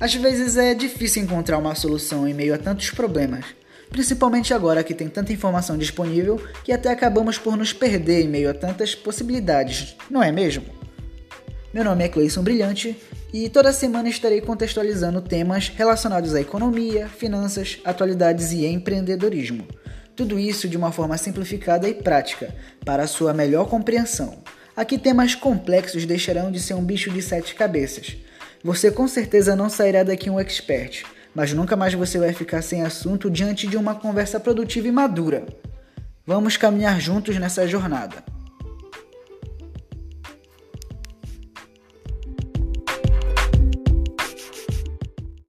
Às vezes é difícil encontrar uma solução em meio a tantos problemas, principalmente agora que tem tanta informação disponível que até acabamos por nos perder em meio a tantas possibilidades, não é mesmo? Meu nome é Cleison Brilhante e toda semana estarei contextualizando temas relacionados à economia, finanças, atualidades e empreendedorismo. Tudo isso de uma forma simplificada e prática, para sua melhor compreensão. Aqui temas complexos deixarão de ser um bicho de sete cabeças. Você com certeza não sairá daqui um expert, mas nunca mais você vai ficar sem assunto diante de uma conversa produtiva e madura. Vamos caminhar juntos nessa jornada.